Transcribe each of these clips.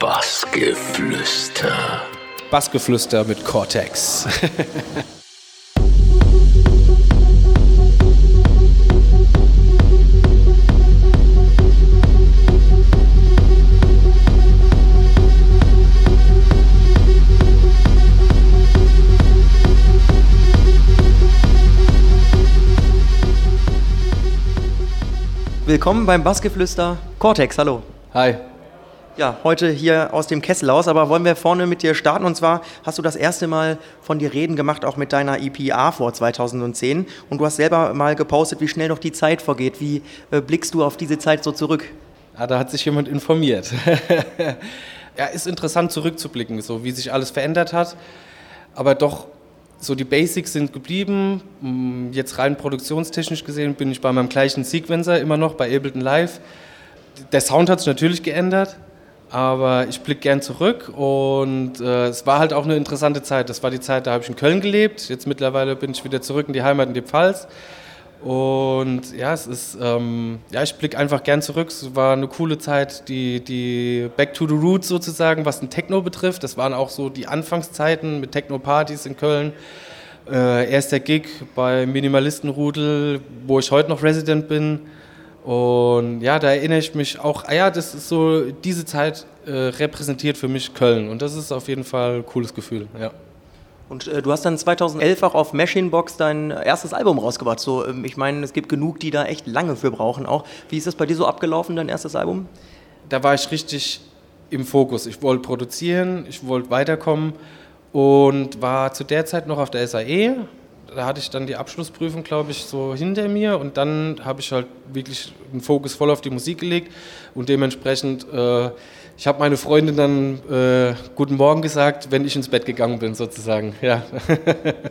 Bassgeflüster. Bassgeflüster mit Cortex. Willkommen beim Bassgeflüster Cortex, hallo. Hi. Ja, heute hier aus dem Kessel aus, aber wollen wir vorne mit dir starten und zwar hast du das erste Mal von dir reden gemacht, auch mit deiner EPA vor 2010 und du hast selber mal gepostet, wie schnell noch die Zeit vergeht. Wie äh, blickst du auf diese Zeit so zurück? Ah, da hat sich jemand informiert. ja, ist interessant zurückzublicken, so wie sich alles verändert hat, aber doch so die Basics sind geblieben. Mm, jetzt rein produktionstechnisch gesehen bin ich bei meinem gleichen Sequencer immer noch bei Ableton Live. Der Sound hat sich natürlich geändert, aber ich blicke gern zurück und äh, es war halt auch eine interessante Zeit. Das war die Zeit, da habe ich in Köln gelebt. Jetzt mittlerweile bin ich wieder zurück in die Heimat in die Pfalz. Und ja, es ist, ähm, ja, ich blicke einfach gern zurück. Es war eine coole Zeit, die, die Back to the Roots sozusagen, was den Techno betrifft. Das waren auch so die Anfangszeiten mit Techno-Partys in Köln. Äh, erster Gig bei Minimalistenrudel, wo ich heute noch Resident bin. Und ja, da erinnere ich mich auch, ah ja, das ist so, diese Zeit äh, repräsentiert für mich Köln. Und das ist auf jeden Fall ein cooles Gefühl, ja. Und äh, du hast dann 2011 auch auf Machinebox dein erstes Album rausgebracht. So, ähm, ich meine, es gibt genug, die da echt lange für brauchen auch. Wie ist das bei dir so abgelaufen, dein erstes Album? Da war ich richtig im Fokus. Ich wollte produzieren, ich wollte weiterkommen und war zu der Zeit noch auf der SAE. Da hatte ich dann die Abschlussprüfung, glaube ich, so hinter mir und dann habe ich halt wirklich den Fokus voll auf die Musik gelegt und dementsprechend äh, ich habe meine Freundin dann äh, Guten Morgen gesagt, wenn ich ins Bett gegangen bin, sozusagen. Ja.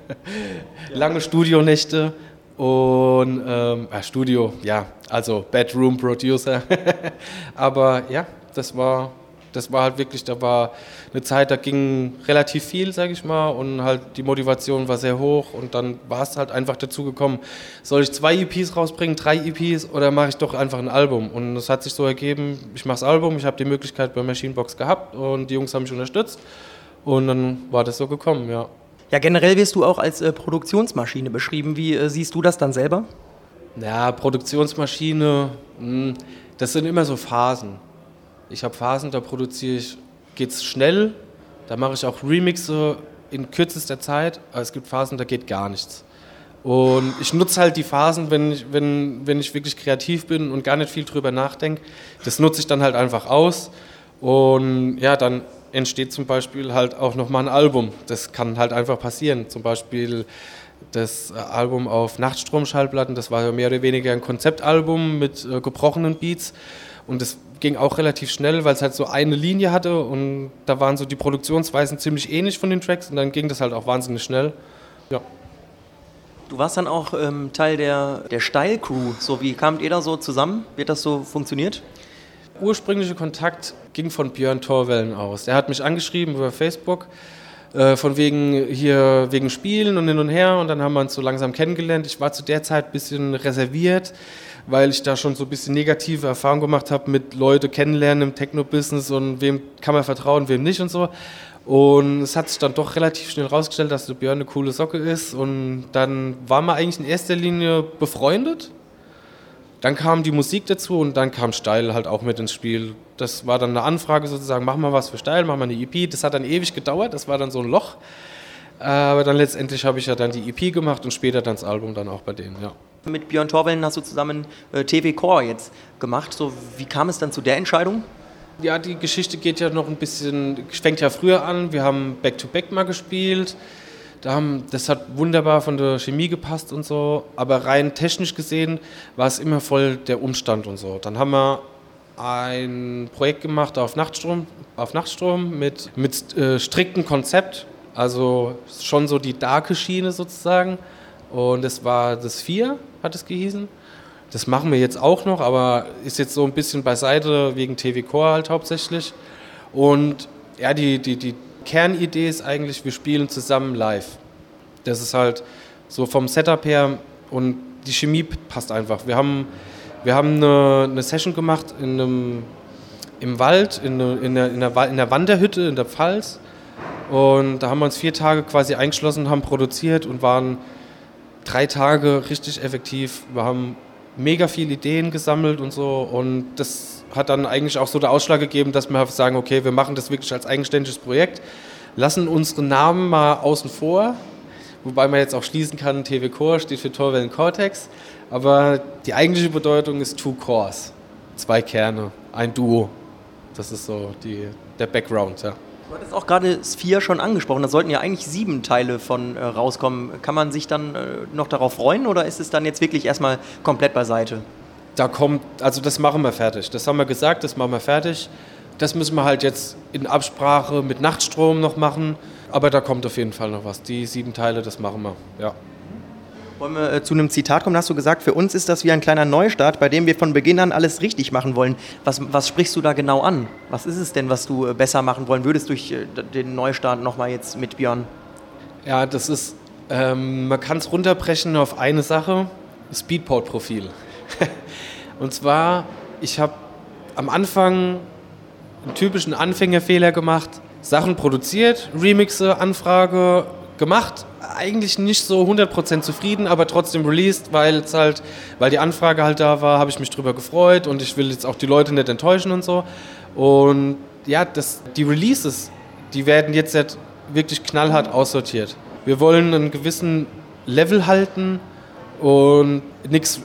Lange Studionächte und ähm, ja, Studio, ja, also Bedroom Producer. Aber ja, das war das war halt wirklich, da war eine Zeit, da ging relativ viel, sage ich mal, und halt die Motivation war sehr hoch und dann war es halt einfach dazu gekommen, soll ich zwei EPs rausbringen, drei EPs oder mache ich doch einfach ein Album? Und es hat sich so ergeben, ich mache das Album, ich habe die Möglichkeit bei Machinebox gehabt und die Jungs haben mich unterstützt und dann war das so gekommen, ja. Ja, generell wirst du auch als äh, Produktionsmaschine beschrieben. Wie äh, siehst du das dann selber? Ja, Produktionsmaschine, mh, hm, das sind immer so Phasen. Ich habe Phasen, da produziere ich, geht es schnell, da mache ich auch Remixe in kürzester Zeit, aber es gibt Phasen, da geht gar nichts. Und ich nutze halt die Phasen, wenn ich, wenn, wenn ich wirklich kreativ bin und gar nicht viel drüber nachdenke. Das nutze ich dann halt einfach aus. Und ja, dann entsteht zum Beispiel halt auch nochmal ein Album. Das kann halt einfach passieren. Zum Beispiel das Album auf Nachtstromschallplatten, das war mehr oder weniger ein Konzeptalbum mit äh, gebrochenen Beats. Und das ging auch relativ schnell, weil es halt so eine Linie hatte und da waren so die Produktionsweisen ziemlich ähnlich von den Tracks und dann ging das halt auch wahnsinnig schnell. Ja. Du warst dann auch ähm, Teil der, der Steil-Crew. So, wie kamt ihr da so zusammen? Wird das so funktioniert? Ursprüngliche Kontakt ging von Björn Torwellen aus. Der hat mich angeschrieben über Facebook, äh, von wegen hier wegen Spielen und hin und her und dann haben wir uns so langsam kennengelernt. Ich war zu der Zeit ein bisschen reserviert weil ich da schon so ein bisschen negative Erfahrungen gemacht habe mit Leute kennenlernen im Techno-Business und wem kann man vertrauen, wem nicht und so. Und es hat sich dann doch relativ schnell rausgestellt, dass der Björn eine coole Socke ist. Und dann waren wir eigentlich in erster Linie befreundet. Dann kam die Musik dazu und dann kam Steil halt auch mit ins Spiel. Das war dann eine Anfrage sozusagen, machen wir was für Steil, machen wir eine EP. Das hat dann ewig gedauert, das war dann so ein Loch. Aber dann letztendlich habe ich ja dann die EP gemacht und später dann das Album dann auch bei denen, ja. Mit Björn Torwellen hast du zusammen äh, TV Core jetzt gemacht. So, wie kam es dann zu der Entscheidung? Ja, die Geschichte geht ja noch ein bisschen, fängt ja früher an. Wir haben Back-to-Back -back mal gespielt. Da haben, das hat wunderbar von der Chemie gepasst und so. Aber rein technisch gesehen war es immer voll der Umstand und so. Dann haben wir ein Projekt gemacht auf Nachtstrom, auf Nachtstrom mit, mit äh, striktem Konzept. Also schon so die darke Schiene sozusagen. Und es war das 4, hat es gehießen. Das machen wir jetzt auch noch, aber ist jetzt so ein bisschen beiseite wegen TV Core halt hauptsächlich. Und ja, die, die, die Kernidee ist eigentlich, wir spielen zusammen live. Das ist halt so vom Setup her und die Chemie passt einfach. Wir haben, wir haben eine, eine Session gemacht in einem im Wald, in, in, der, in, der, in der Wanderhütte in der Pfalz. Und da haben wir uns vier Tage quasi eingeschlossen, haben produziert und waren drei Tage richtig effektiv. Wir haben mega viele Ideen gesammelt und so. Und das hat dann eigentlich auch so der Ausschlag gegeben, dass wir sagen, okay, wir machen das wirklich als eigenständiges Projekt, lassen unsere Namen mal außen vor, wobei man jetzt auch schließen kann, TV Core steht für Torwellen Cortex, aber die eigentliche Bedeutung ist Two Cores, zwei Kerne, ein Duo. Das ist so die, der Background, ja. Du hattest auch gerade Sphere schon angesprochen. Da sollten ja eigentlich sieben Teile von äh, rauskommen. Kann man sich dann äh, noch darauf freuen oder ist es dann jetzt wirklich erstmal komplett beiseite? Da kommt, also das machen wir fertig. Das haben wir gesagt, das machen wir fertig. Das müssen wir halt jetzt in Absprache mit Nachtstrom noch machen. Aber da kommt auf jeden Fall noch was. Die sieben Teile, das machen wir, ja. Wollen wir äh, zu einem Zitat kommen? Hast du gesagt, für uns ist das wie ein kleiner Neustart, bei dem wir von Beginn an alles richtig machen wollen. Was, was sprichst du da genau an? Was ist es denn, was du äh, besser machen wollen würdest durch äh, den Neustart nochmal jetzt mit Björn? Ja, das ist, ähm, man kann es runterbrechen auf eine Sache, Speedport-Profil. Und zwar, ich habe am Anfang einen typischen Anfängerfehler gemacht, Sachen produziert, Remixe, Anfrage gemacht, eigentlich nicht so 100% zufrieden, aber trotzdem released, weil es halt, weil die Anfrage halt da war, habe ich mich drüber gefreut und ich will jetzt auch die Leute nicht enttäuschen und so. Und ja, das, die Releases, die werden jetzt halt wirklich knallhart aussortiert. Wir wollen einen gewissen Level halten und nichts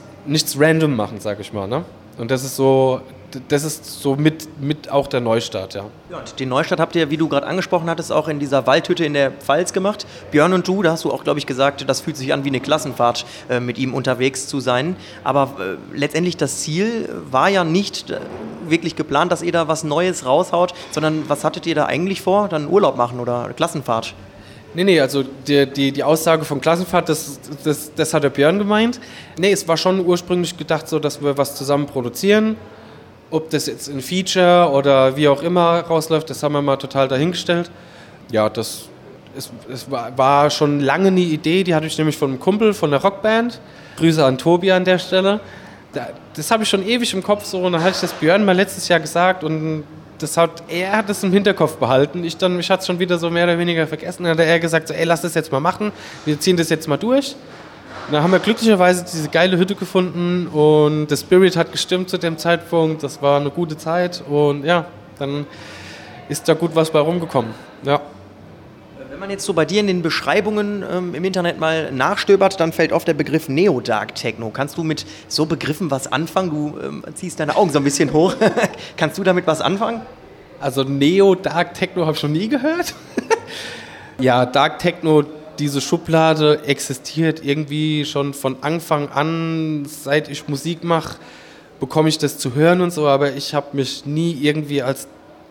random machen, sage ich mal. Ne? Und das ist so das ist so mit, mit auch der Neustart, ja. ja und den Neustart habt ihr, wie du gerade angesprochen hattest, auch in dieser Waldhütte in der Pfalz gemacht. Björn und du, da hast du auch, glaube ich, gesagt, das fühlt sich an wie eine Klassenfahrt, äh, mit ihm unterwegs zu sein. Aber äh, letztendlich das Ziel war ja nicht äh, wirklich geplant, dass ihr da was Neues raushaut, sondern was hattet ihr da eigentlich vor? Dann Urlaub machen oder Klassenfahrt? Nee, nee, also die, die, die Aussage von Klassenfahrt, das, das, das hat der Björn gemeint. Nee, es war schon ursprünglich gedacht so, dass wir was zusammen produzieren ob das jetzt ein Feature oder wie auch immer rausläuft, das haben wir mal total dahingestellt. Ja, das es, es war, schon lange eine Idee, die hatte ich nämlich von einem Kumpel von der Rockband. Grüße an Tobi an der Stelle. Das habe ich schon ewig im Kopf so und dann hatte ich das Björn mal letztes Jahr gesagt und das hat, er hat es im Hinterkopf behalten. Ich dann, mich es schon wieder so mehr oder weniger vergessen. Dann hat er gesagt, so, ey, lass das jetzt mal machen. Wir ziehen das jetzt mal durch. Da haben wir glücklicherweise diese geile Hütte gefunden und der Spirit hat gestimmt zu dem Zeitpunkt. Das war eine gute Zeit und ja, dann ist da gut was bei rumgekommen. Ja. Wenn man jetzt so bei dir in den Beschreibungen ähm, im Internet mal nachstöbert, dann fällt oft der Begriff Neo-Dark Techno. Kannst du mit so Begriffen was anfangen? Du ähm, ziehst deine Augen so ein bisschen hoch. Kannst du damit was anfangen? Also Neo-Dark Techno habe ich schon nie gehört. ja, Dark Techno diese Schublade existiert irgendwie schon von Anfang an, seit ich Musik mache, bekomme ich das zu hören und so, aber ich habe mich nie irgendwie als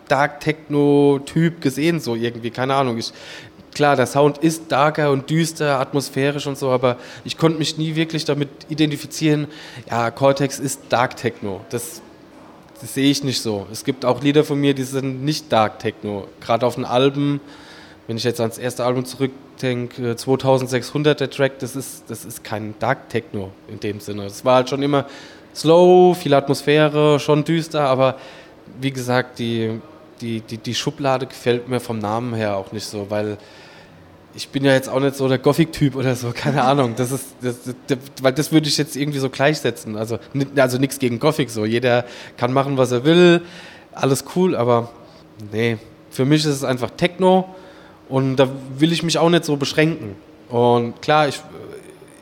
Dark Techno-Typ gesehen, so irgendwie, keine Ahnung. Ich, klar, der Sound ist darker und düster, atmosphärisch und so, aber ich konnte mich nie wirklich damit identifizieren, ja, Cortex ist Dark Techno. Das, das sehe ich nicht so. Es gibt auch Lieder von mir, die sind nicht Dark Techno. Gerade auf den Alben, wenn ich jetzt ans erste Album zurück denke, 2600 der Track, das ist, das ist kein Dark Techno in dem Sinne. Es war halt schon immer slow, viel Atmosphäre, schon düster, aber wie gesagt, die, die, die, die Schublade gefällt mir vom Namen her auch nicht so, weil ich bin ja jetzt auch nicht so der Gothic-Typ oder so, keine Ahnung. Das ist, das, das, weil das würde ich jetzt irgendwie so gleichsetzen. Also, also nichts gegen Gothic so. Jeder kann machen, was er will, alles cool, aber nee, für mich ist es einfach Techno und da will ich mich auch nicht so beschränken. Und klar, ich,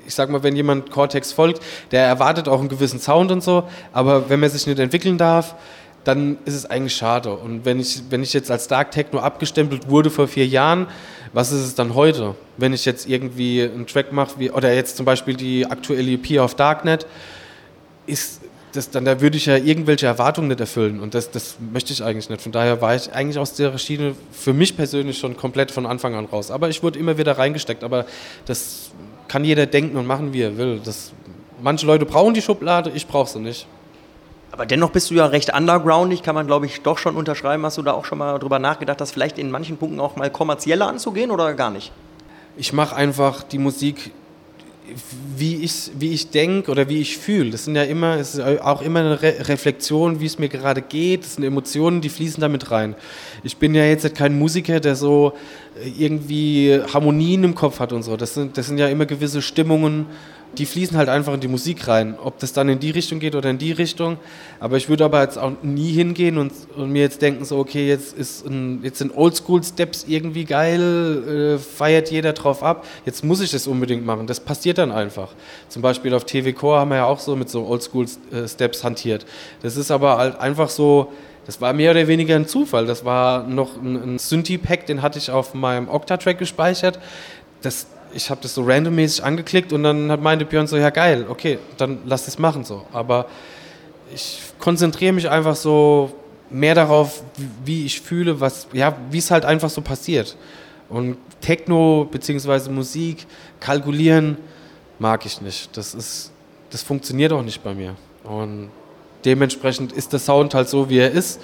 ich sag mal, wenn jemand Cortex folgt, der erwartet auch einen gewissen Sound und so, aber wenn man sich nicht entwickeln darf, dann ist es eigentlich schade. Und wenn ich, wenn ich jetzt als Dark Techno abgestempelt wurde vor vier Jahren, was ist es dann heute? Wenn ich jetzt irgendwie einen Track mache, oder jetzt zum Beispiel die aktuelle EP auf Darknet, ist, das, dann da würde ich ja irgendwelche Erwartungen nicht erfüllen und das, das möchte ich eigentlich nicht. Von daher war ich eigentlich aus der Schiene für mich persönlich schon komplett von Anfang an raus. Aber ich wurde immer wieder reingesteckt. Aber das kann jeder denken und machen, wie er will. Das, manche Leute brauchen die Schublade, ich brauche sie nicht. Aber dennoch bist du ja recht undergroundig, kann man glaube ich doch schon unterschreiben. Hast du da auch schon mal drüber nachgedacht, das vielleicht in manchen Punkten auch mal kommerzieller anzugehen oder gar nicht? Ich mache einfach die Musik wie ich, wie ich denke oder wie ich fühle. Das sind ja immer, es ist auch immer eine Re Reflexion, wie es mir gerade geht. Das sind Emotionen, die fließen damit rein. Ich bin ja jetzt kein Musiker, der so äh, irgendwie Harmonien im Kopf hat und so. Das sind, das sind ja immer gewisse Stimmungen die fließen halt einfach in die Musik rein. Ob das dann in die Richtung geht oder in die Richtung. Aber ich würde aber jetzt auch nie hingehen und, und mir jetzt denken, so, okay, jetzt, ist ein, jetzt sind Oldschool-Steps irgendwie geil, äh, feiert jeder drauf ab. Jetzt muss ich das unbedingt machen. Das passiert dann einfach. Zum Beispiel auf TV Core haben wir ja auch so mit so Oldschool-Steps hantiert. Das ist aber halt einfach so, das war mehr oder weniger ein Zufall. Das war noch ein, ein Synthie-Pack, den hatte ich auf meinem Octa-Track gespeichert. Das, ich habe das so randommäßig angeklickt und dann hat meinte Björn so, ja geil, okay, dann lass es machen so. Aber ich konzentriere mich einfach so mehr darauf, wie ich fühle, was, ja, wie es halt einfach so passiert. Und Techno bzw. Musik kalkulieren mag ich nicht. Das ist, das funktioniert auch nicht bei mir. Und dementsprechend ist der Sound halt so, wie er ist.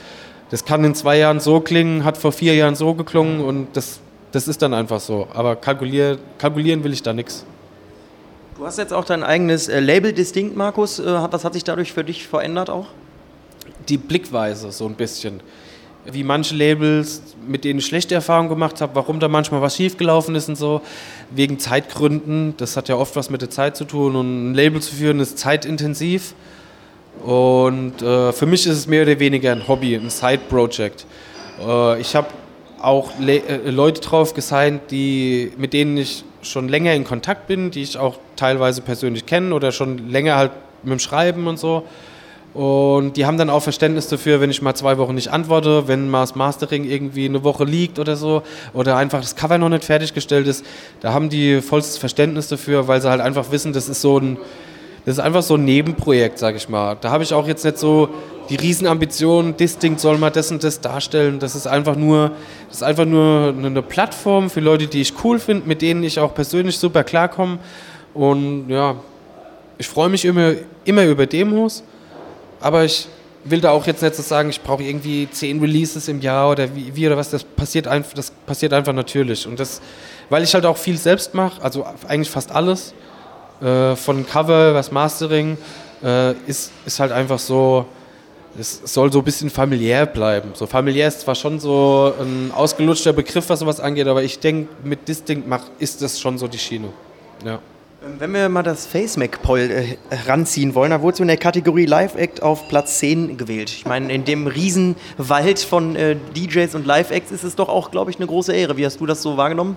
Das kann in zwei Jahren so klingen, hat vor vier Jahren so geklungen und das das ist dann einfach so. Aber kalkulier, kalkulieren will ich da nichts. Du hast jetzt auch dein eigenes äh, Label Distinct, Markus. Äh, was hat sich dadurch für dich verändert auch? Die Blickweise so ein bisschen. Wie manche Labels, mit denen ich schlechte Erfahrungen gemacht habe, warum da manchmal was schiefgelaufen ist und so. Wegen Zeitgründen. Das hat ja oft was mit der Zeit zu tun. Und ein Label zu führen ist zeitintensiv. Und äh, für mich ist es mehr oder weniger ein Hobby, ein Side-Project. Äh, ich habe auch Le äh, Leute drauf gesigned, die, mit denen ich schon länger in Kontakt bin, die ich auch teilweise persönlich kenne oder schon länger halt mit dem Schreiben und so. Und die haben dann auch Verständnis dafür, wenn ich mal zwei Wochen nicht antworte, wenn mal das Mastering irgendwie eine Woche liegt oder so oder einfach das Cover noch nicht fertiggestellt ist. Da haben die vollstes Verständnis dafür, weil sie halt einfach wissen, das ist so ein, das ist einfach so ein Nebenprojekt, sag ich mal. Da habe ich auch jetzt nicht so die Riesenambition, Distinct soll mal das und das darstellen. Das ist einfach nur, das ist einfach nur eine Plattform für Leute, die ich cool finde, mit denen ich auch persönlich super klarkomme. Und ja, ich freue mich immer, immer über Demos, aber ich will da auch jetzt nicht so sagen, ich brauche irgendwie zehn Releases im Jahr oder wie, wie, oder was. Das passiert einfach, das passiert einfach natürlich. Und das, weil ich halt auch viel selbst mache, also eigentlich fast alles, äh, von Cover, was Mastering, äh, ist, ist halt einfach so, es soll so ein bisschen familiär bleiben. So familiär ist zwar schon so ein ausgelutschter Begriff, was sowas angeht, aber ich denke, mit Distinct macht, ist das schon so die Schiene. Ja. Wenn wir mal das FaceMac-Poll äh, ranziehen wollen, da wurdest du in der Kategorie Live-Act auf Platz 10 gewählt. Ich meine, in dem Riesenwald von äh, DJs und Live-Acts ist es doch auch, glaube ich, eine große Ehre. Wie hast du das so wahrgenommen?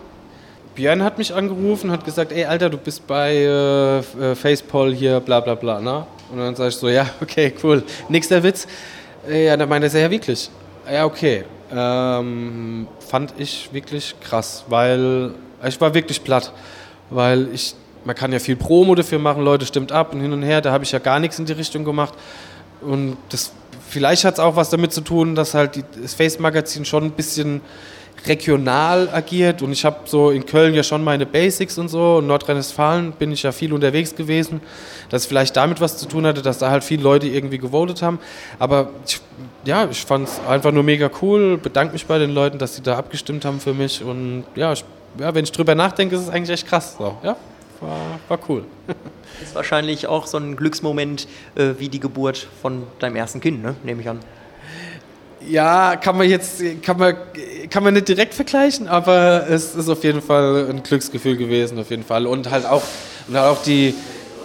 Björn hat mich angerufen, hat gesagt, ey Alter, du bist bei äh, äh Facepoll hier, bla bla bla, ne? Und dann sage ich so, ja, okay, cool. Nächster Witz. Äh, ja, dann meinte er, ja, wirklich. Ja, okay. Ähm, fand ich wirklich krass, weil ich war wirklich platt. Weil ich, man kann ja viel Promo dafür machen, Leute stimmt ab und hin und her, da habe ich ja gar nichts in die Richtung gemacht. Und das, vielleicht hat es auch was damit zu tun, dass halt die, das Face-Magazin schon ein bisschen regional agiert und ich habe so in Köln ja schon meine Basics und so. In Nordrhein-Westfalen bin ich ja viel unterwegs gewesen, dass vielleicht damit was zu tun hatte, dass da halt viele Leute irgendwie gewotet haben. Aber ich, ja, ich fand es einfach nur mega cool, bedanke mich bei den Leuten, dass sie da abgestimmt haben für mich und ja, ich, ja wenn ich drüber nachdenke, ist es eigentlich echt krass. So. Ja, war, war cool. Ist wahrscheinlich auch so ein Glücksmoment äh, wie die Geburt von deinem ersten Kind, ne? nehme ich an. Ja, kann man jetzt, kann man, kann man nicht direkt vergleichen, aber es ist auf jeden Fall ein Glücksgefühl gewesen, auf jeden Fall. Und halt auch, und halt auch die,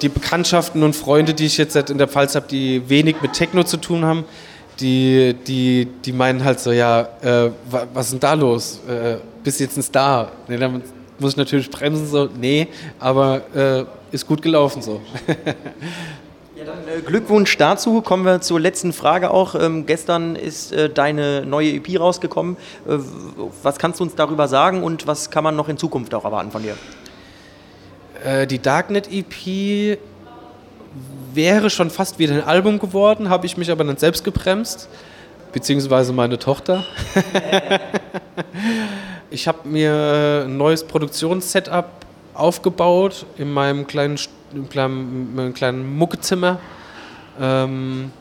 die Bekanntschaften und Freunde, die ich jetzt in der Pfalz habe, die wenig mit Techno zu tun haben, die, die, die meinen halt so, ja, äh, was ist denn da los? Äh, bist jetzt ein Star? Nee, dann muss ich natürlich bremsen, so, nee, aber äh, ist gut gelaufen so. äh, Glückwunsch dazu. Kommen wir zur letzten Frage auch. Ähm, gestern ist äh, deine neue EP rausgekommen. Äh, was kannst du uns darüber sagen und was kann man noch in Zukunft auch erwarten von dir? Äh, die Darknet EP wäre schon fast wieder ein Album geworden, habe ich mich aber dann selbst gebremst, beziehungsweise meine Tochter. ich habe mir ein neues Produktionssetup aufgebaut in meinem kleinen einem kleinen, einem kleinen Muckezimmer. Ähm,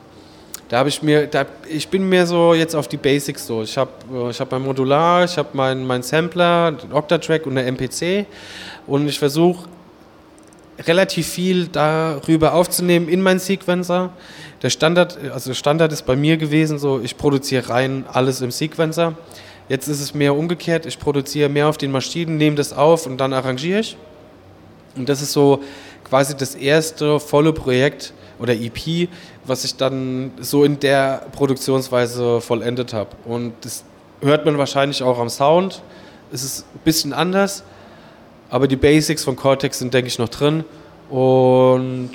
da habe ich mir, da, ich bin mir so jetzt auf die Basics so. Ich habe äh, ich hab mein Modular, ich habe meinen mein Sampler, den Octatrack und der MPC und ich versuche relativ viel darüber aufzunehmen in meinen Sequencer. Der Standard, also Standard ist bei mir gewesen, so ich produziere rein alles im Sequencer. Jetzt ist es mehr umgekehrt, ich produziere mehr auf den Maschinen, nehme das auf und dann arrangiere ich. Und das ist so quasi das erste volle Projekt oder EP, was ich dann so in der Produktionsweise vollendet habe. Und das hört man wahrscheinlich auch am Sound. Es ist ein bisschen anders, aber die Basics von Cortex sind, denke ich, noch drin. Und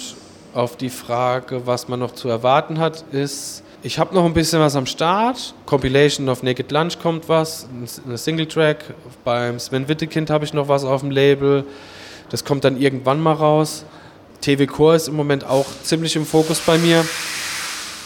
auf die Frage, was man noch zu erwarten hat, ist, ich habe noch ein bisschen was am Start. Compilation of Naked Lunch kommt was, eine Singletrack. Beim Sven Wittekind habe ich noch was auf dem Label. Das kommt dann irgendwann mal raus. TV Core ist im Moment auch ziemlich im Fokus bei mir.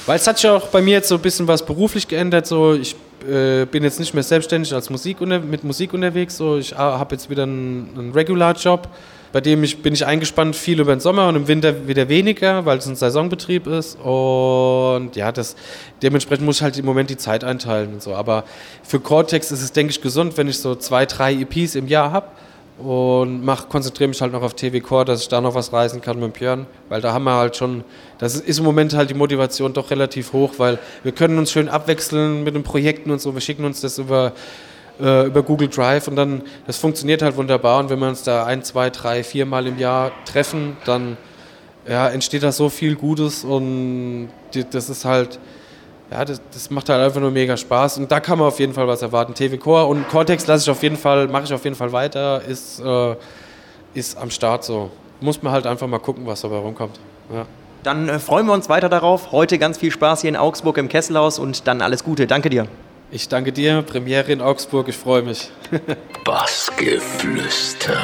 Weil es hat sich auch bei mir jetzt so ein bisschen was beruflich geändert. So, ich äh, bin jetzt nicht mehr selbstständig als Musik mit Musik unterwegs. So, ich habe jetzt wieder einen, einen Regular-Job, bei dem ich, bin ich eingespannt viel über den Sommer und im Winter wieder weniger, weil es ein Saisonbetrieb ist. Und ja, das, dementsprechend muss ich halt im Moment die Zeit einteilen und so. Aber für Cortex ist es, denke ich, gesund, wenn ich so zwei, drei EPs im Jahr habe und mach, konzentriere mich halt noch auf TV Core, dass ich da noch was reisen kann mit Björn, weil da haben wir halt schon, das ist im Moment halt die Motivation doch relativ hoch, weil wir können uns schön abwechseln mit den Projekten und so, wir schicken uns das über, äh, über Google Drive und dann, das funktioniert halt wunderbar. Und wenn wir uns da ein, zwei, drei, vier Mal im Jahr treffen, dann ja, entsteht da so viel Gutes und die, das ist halt, ja, das, das, macht halt einfach nur mega Spaß und da kann man auf jeden Fall was erwarten. TV Core und Cortex lasse ich auf jeden Fall, mache ich auf jeden Fall weiter, ist, äh, ist am Start so. Muss man halt einfach mal gucken, was dabei rumkommt. Ja. Dann äh, freuen wir uns weiter darauf. Heute ganz viel Spaß hier in Augsburg im Kesselhaus und dann alles Gute. Danke dir. Ich danke dir. Premiere in Augsburg, ich freue mich. Bassgeflüster.